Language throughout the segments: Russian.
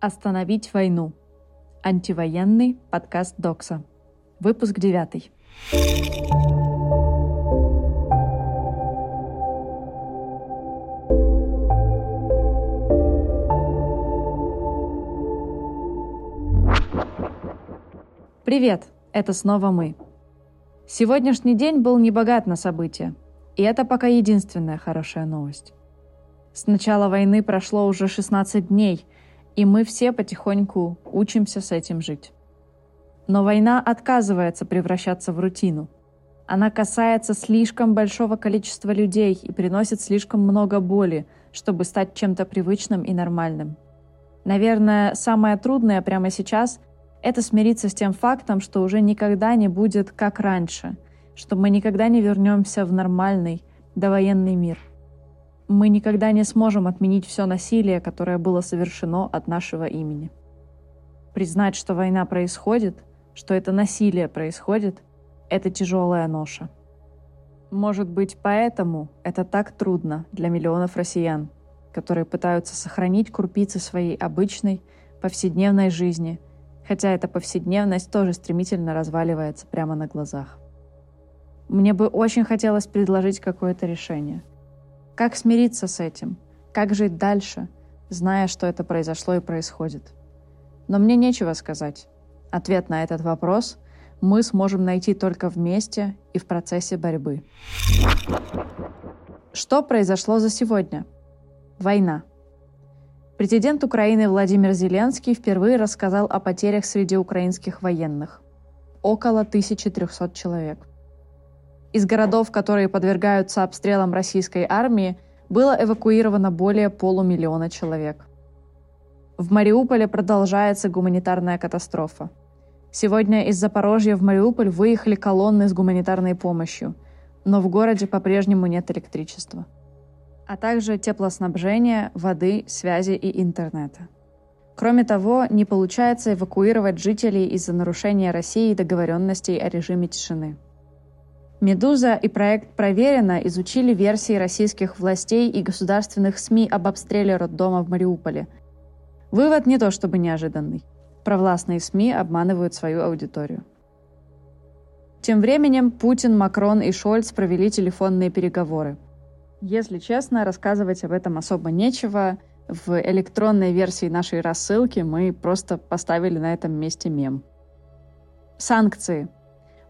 Остановить войну. Антивоенный подкаст Докса. Выпуск девятый. Привет! Это снова мы. Сегодняшний день был не богат на события, и это пока единственная хорошая новость. С начала войны прошло уже 16 дней, и мы все потихоньку учимся с этим жить. Но война отказывается превращаться в рутину. Она касается слишком большого количества людей и приносит слишком много боли, чтобы стать чем-то привычным и нормальным. Наверное, самое трудное прямо сейчас – это смириться с тем фактом, что уже никогда не будет как раньше, что мы никогда не вернемся в нормальный, довоенный мир – мы никогда не сможем отменить все насилие, которое было совершено от нашего имени. Признать, что война происходит, что это насилие происходит, это тяжелая ноша. Может быть, поэтому это так трудно для миллионов россиян, которые пытаются сохранить крупицы своей обычной, повседневной жизни, хотя эта повседневность тоже стремительно разваливается прямо на глазах. Мне бы очень хотелось предложить какое-то решение – как смириться с этим? Как жить дальше, зная, что это произошло и происходит? Но мне нечего сказать. Ответ на этот вопрос мы сможем найти только вместе и в процессе борьбы. Что произошло за сегодня? Война. Президент Украины Владимир Зеленский впервые рассказал о потерях среди украинских военных. Около 1300 человек. Из городов, которые подвергаются обстрелам российской армии, было эвакуировано более полумиллиона человек. В Мариуполе продолжается гуманитарная катастрофа. Сегодня из Запорожья в Мариуполь выехали колонны с гуманитарной помощью, но в городе по-прежнему нет электричества, а также теплоснабжения, воды, связи и интернета. Кроме того, не получается эвакуировать жителей из-за нарушения России договоренностей о режиме тишины – «Медуза» и проект «Проверено» изучили версии российских властей и государственных СМИ об обстреле роддома в Мариуполе. Вывод не то чтобы неожиданный. Провластные СМИ обманывают свою аудиторию. Тем временем Путин, Макрон и Шольц провели телефонные переговоры. Если честно, рассказывать об этом особо нечего. В электронной версии нашей рассылки мы просто поставили на этом месте мем. Санкции –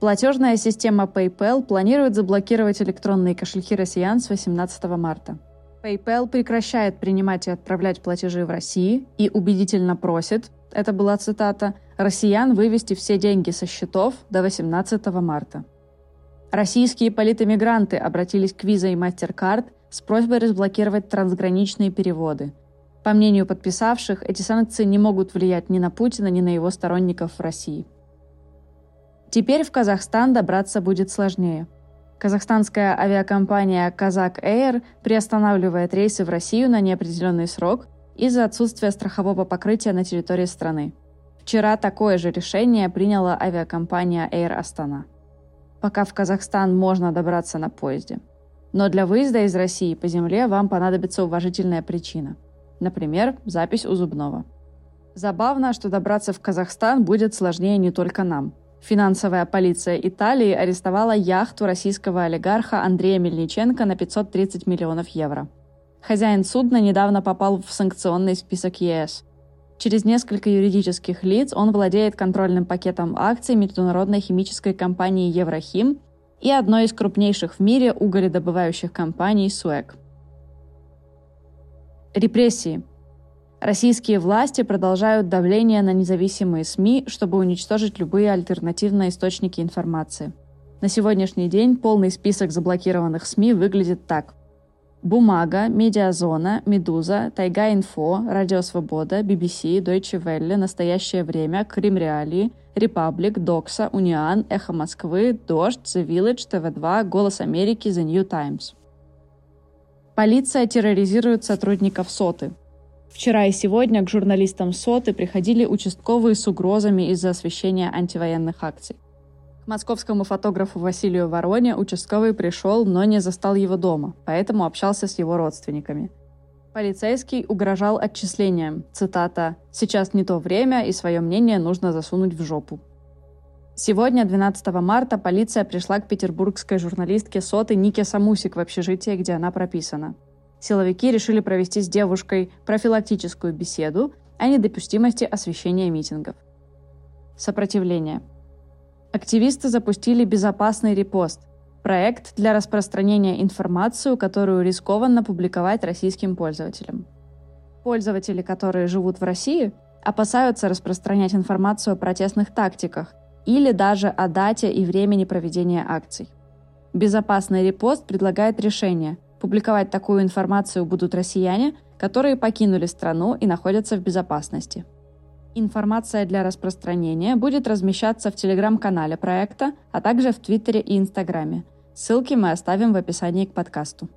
Платежная система PayPal планирует заблокировать электронные кошельки россиян с 18 марта. PayPal прекращает принимать и отправлять платежи в России и убедительно просит, это была цитата, россиян вывести все деньги со счетов до 18 марта. Российские политэмигранты обратились к Visa и MasterCard с просьбой разблокировать трансграничные переводы. По мнению подписавших, эти санкции не могут влиять ни на Путина, ни на его сторонников в России. Теперь в Казахстан добраться будет сложнее. Казахстанская авиакомпания «Казак Air приостанавливает рейсы в Россию на неопределенный срок из-за отсутствия страхового покрытия на территории страны. Вчера такое же решение приняла авиакомпания Air Astana. Пока в Казахстан можно добраться на поезде. Но для выезда из России по земле вам понадобится уважительная причина. Например, запись у зубного. Забавно, что добраться в Казахстан будет сложнее не только нам – Финансовая полиция Италии арестовала яхту российского олигарха Андрея Мельниченко на 530 миллионов евро. Хозяин судна недавно попал в санкционный список ЕС. Через несколько юридических лиц он владеет контрольным пакетом акций международной химической компании Еврохим и одной из крупнейших в мире уголедобывающих компаний СУЭК. Репрессии – Российские власти продолжают давление на независимые СМИ, чтобы уничтожить любые альтернативные источники информации. На сегодняшний день полный список заблокированных СМИ выглядит так. Бумага, Медиазона, Медуза, Тайга Инфо, Радио Свобода, BBC, Deutsche Welle, Настоящее время, Крим Реалии, Репаблик, Докса, Униан, Эхо Москвы, Дождь, The Village, ТВ2, Голос Америки, The New Times. Полиция терроризирует сотрудников СОТы – Вчера и сегодня к журналистам СОТы приходили участковые с угрозами из-за освещения антивоенных акций. К московскому фотографу Василию Вороне участковый пришел, но не застал его дома, поэтому общался с его родственниками. Полицейский угрожал отчислением. Цитата «Сейчас не то время, и свое мнение нужно засунуть в жопу». Сегодня, 12 марта, полиция пришла к петербургской журналистке Соты Нике Самусик в общежитие, где она прописана. Силовики решили провести с девушкой профилактическую беседу о недопустимости освещения митингов. Сопротивление. Активисты запустили безопасный репост – проект для распространения информации, которую рискованно публиковать российским пользователям. Пользователи, которые живут в России, опасаются распространять информацию о протестных тактиках или даже о дате и времени проведения акций. Безопасный репост предлагает решение. Публиковать такую информацию будут россияне, которые покинули страну и находятся в безопасности – Информация для распространения будет размещаться в телеграм-канале проекта, а также в Твиттере и Инстаграме. Ссылки мы оставим в описании к подкасту.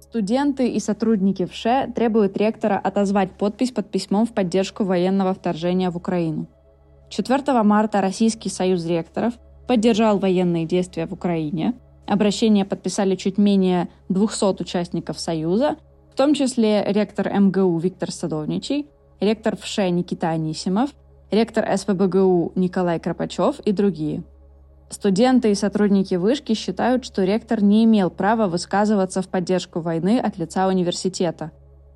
Студенты и сотрудники ВШЭ требуют ректора отозвать подпись под письмом в поддержку военного вторжения в Украину. 4 марта Российский союз ректоров поддержал военные действия в Украине. Обращение подписали чуть менее 200 участников Союза, в том числе ректор МГУ Виктор Садовничий, ректор ВШЭ Никита Анисимов, ректор СПБГУ Николай Кропачев и другие – Студенты и сотрудники вышки считают, что ректор не имел права высказываться в поддержку войны от лица университета.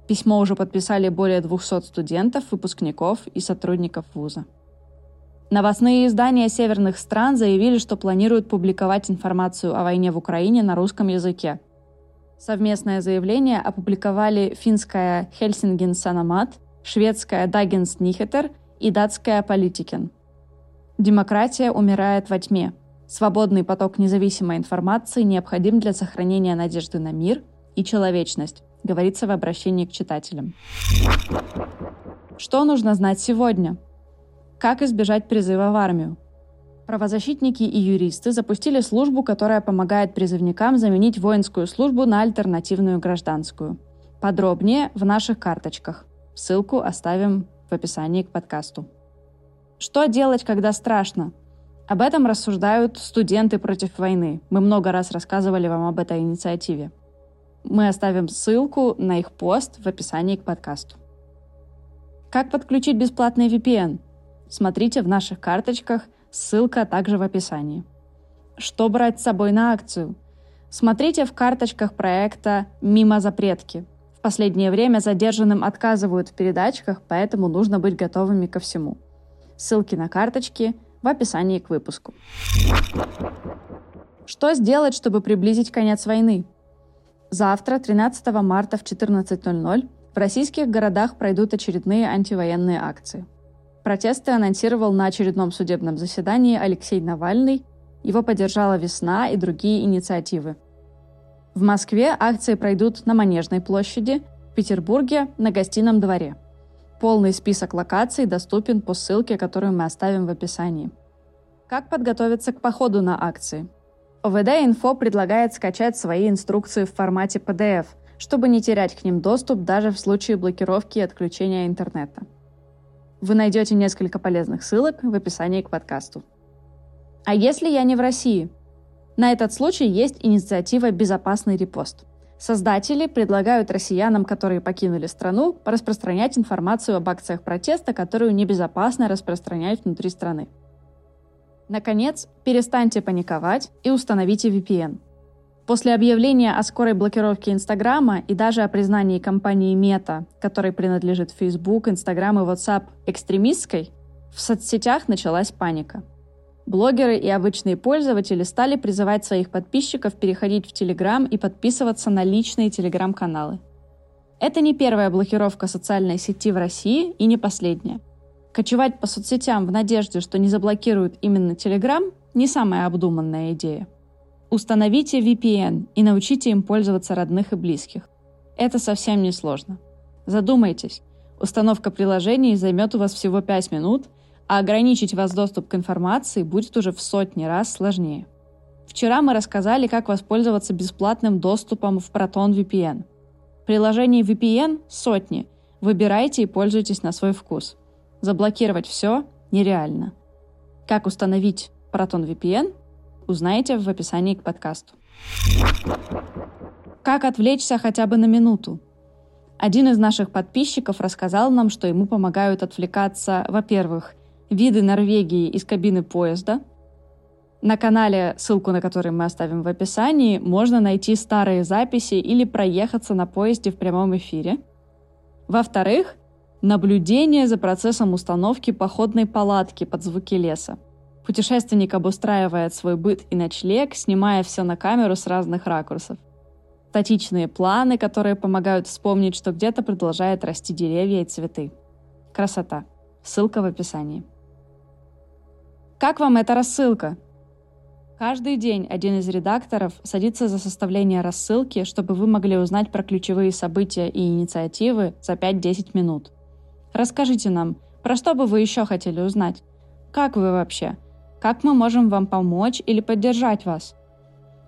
Письмо уже подписали более 200 студентов, выпускников и сотрудников вуза. Новостные издания северных стран заявили, что планируют публиковать информацию о войне в Украине на русском языке. Совместное заявление опубликовали финская Хельсинген Санамат, шведская Дагенс Нихетер и датская Политикен – Демократия умирает во тьме. Свободный поток независимой информации необходим для сохранения надежды на мир и человечность, говорится в обращении к читателям. Что нужно знать сегодня? Как избежать призыва в армию? Правозащитники и юристы запустили службу, которая помогает призывникам заменить воинскую службу на альтернативную гражданскую. Подробнее в наших карточках. Ссылку оставим в описании к подкасту. Что делать, когда страшно? Об этом рассуждают студенты против войны. Мы много раз рассказывали вам об этой инициативе. Мы оставим ссылку на их пост в описании к подкасту. Как подключить бесплатный VPN? Смотрите в наших карточках, ссылка также в описании. Что брать с собой на акцию? Смотрите в карточках проекта «Мимо запретки». В последнее время задержанным отказывают в передачках, поэтому нужно быть готовыми ко всему – Ссылки на карточки в описании к выпуску. Что сделать, чтобы приблизить конец войны? Завтра, 13 марта в 14.00, в российских городах пройдут очередные антивоенные акции. Протесты анонсировал на очередном судебном заседании Алексей Навальный. Его поддержала «Весна» и другие инициативы. В Москве акции пройдут на Манежной площади, в Петербурге – на Гостином дворе – Полный список локаций доступен по ссылке, которую мы оставим в описании. Как подготовиться к походу на акции? ОВД Инфо предлагает скачать свои инструкции в формате PDF, чтобы не терять к ним доступ даже в случае блокировки и отключения интернета. Вы найдете несколько полезных ссылок в описании к подкасту. А если я не в России? На этот случай есть инициатива «Безопасный репост». Создатели предлагают россиянам, которые покинули страну, распространять информацию об акциях протеста, которую небезопасно распространять внутри страны. Наконец, перестаньте паниковать и установите VPN. После объявления о скорой блокировке Инстаграма и даже о признании компании Meta, которой принадлежит Facebook, Instagram и WhatsApp, экстремистской, в соцсетях началась паника – Блогеры и обычные пользователи стали призывать своих подписчиков переходить в Telegram и подписываться на личные Telegram-каналы. Это не первая блокировка социальной сети в России и не последняя. Кочевать по соцсетям в надежде, что не заблокируют именно Telegram, не самая обдуманная идея. Установите VPN и научите им пользоваться родных и близких. Это совсем не сложно. Задумайтесь. Установка приложений займет у вас всего 5 минут – а ограничить вас доступ к информации будет уже в сотни раз сложнее. Вчера мы рассказали, как воспользоваться бесплатным доступом в Proton VPN. Приложений VPN сотни. Выбирайте и пользуйтесь на свой вкус. Заблокировать все нереально. Как установить Proton VPN, узнаете в описании к подкасту. Как отвлечься хотя бы на минуту? Один из наших подписчиков рассказал нам, что ему помогают отвлекаться, во-первых, виды Норвегии из кабины поезда. На канале, ссылку на который мы оставим в описании, можно найти старые записи или проехаться на поезде в прямом эфире. Во-вторых, наблюдение за процессом установки походной палатки под звуки леса. Путешественник обустраивает свой быт и ночлег, снимая все на камеру с разных ракурсов статичные планы, которые помогают вспомнить, что где-то продолжает расти деревья и цветы. Красота. Ссылка в описании. Как вам эта рассылка? Каждый день один из редакторов садится за составление рассылки, чтобы вы могли узнать про ключевые события и инициативы за 5-10 минут. Расскажите нам, про что бы вы еще хотели узнать? Как вы вообще? Как мы можем вам помочь или поддержать вас?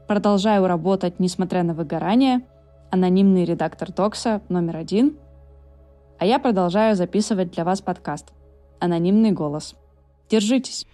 Продолжаю работать, несмотря на выгорание. Анонимный редактор Токса номер один. А я продолжаю записывать для вас подкаст. Анонимный голос. Держитесь.